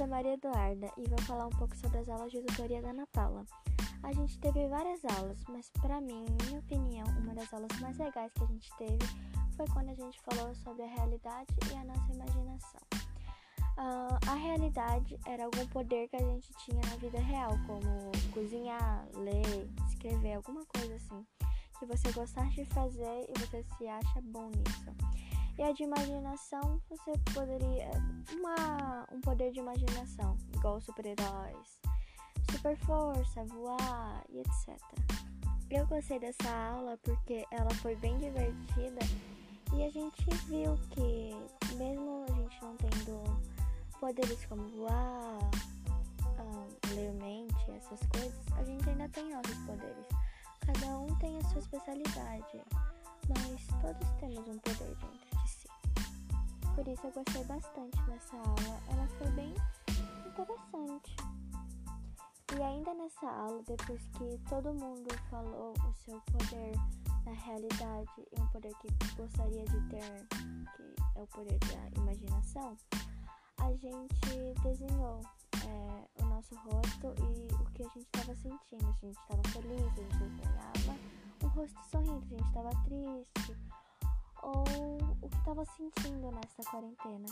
sou Maria Eduarda e vou falar um pouco sobre as aulas de tutoria da Ana Paula. A gente teve várias aulas, mas para mim, minha opinião, uma das aulas mais legais que a gente teve foi quando a gente falou sobre a realidade e a nossa imaginação. Uh, a realidade era algum poder que a gente tinha na vida real, como cozinhar, ler, escrever, alguma coisa assim, que você gostasse de fazer e você se acha bom nisso. E a de imaginação, você poderia. Uma, um poder de imaginação, igual super-heróis, super força, voar e etc. Eu gostei dessa aula porque ela foi bem divertida e a gente viu que, mesmo a gente não tendo poderes como voar, um, ler mente, essas coisas, a gente ainda tem outros poderes. Cada um tem a sua especialidade, mas todos temos um poder dentro por isso eu gostei bastante dessa aula. Ela foi bem interessante. E ainda nessa aula, depois que todo mundo falou o seu poder na realidade e um poder que gostaria de ter, que é o poder da imaginação, a gente desenhou é, o nosso rosto e o que a gente estava sentindo. A gente estava feliz, a gente desenhava um rosto sorrindo, a gente estava triste ou o que estava sentindo nessa quarentena.